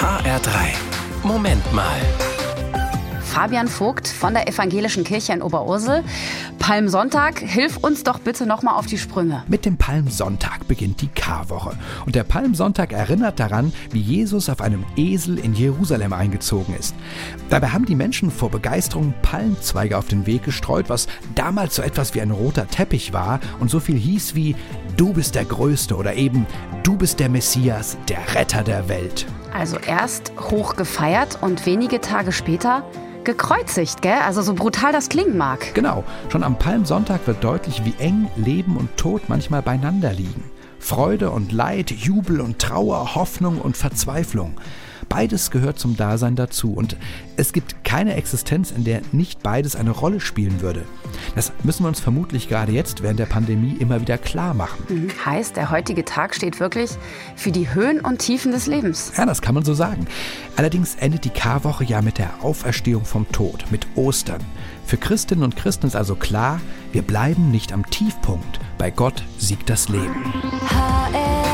HR3. Moment mal. Fabian Vogt von der Evangelischen Kirche in Oberursel. Palmsonntag, hilf uns doch bitte nochmal auf die Sprünge. Mit dem Palmsonntag beginnt die Karwoche. Und der Palmsonntag erinnert daran, wie Jesus auf einem Esel in Jerusalem eingezogen ist. Dabei haben die Menschen vor Begeisterung Palmzweige auf den Weg gestreut, was damals so etwas wie ein roter Teppich war und so viel hieß wie Du bist der Größte oder eben Du bist der Messias, der Retter der Welt. Also erst hoch gefeiert und wenige Tage später gekreuzigt, gell? Also so brutal das klingen mag. Genau, schon am Palmsonntag wird deutlich, wie eng Leben und Tod manchmal beieinander liegen. Freude und Leid, Jubel und Trauer, Hoffnung und Verzweiflung. Beides gehört zum Dasein dazu und es gibt keine Existenz, in der nicht beides eine Rolle spielen würde. Das müssen wir uns vermutlich gerade jetzt während der Pandemie immer wieder klar machen. Mhm. Heißt, der heutige Tag steht wirklich für die Höhen und Tiefen des Lebens. Ja, das kann man so sagen. Allerdings endet die Karwoche ja mit der Auferstehung vom Tod, mit Ostern. Für Christinnen und Christen ist also klar, wir bleiben nicht am Tiefpunkt. Bei Gott siegt das Leben. HR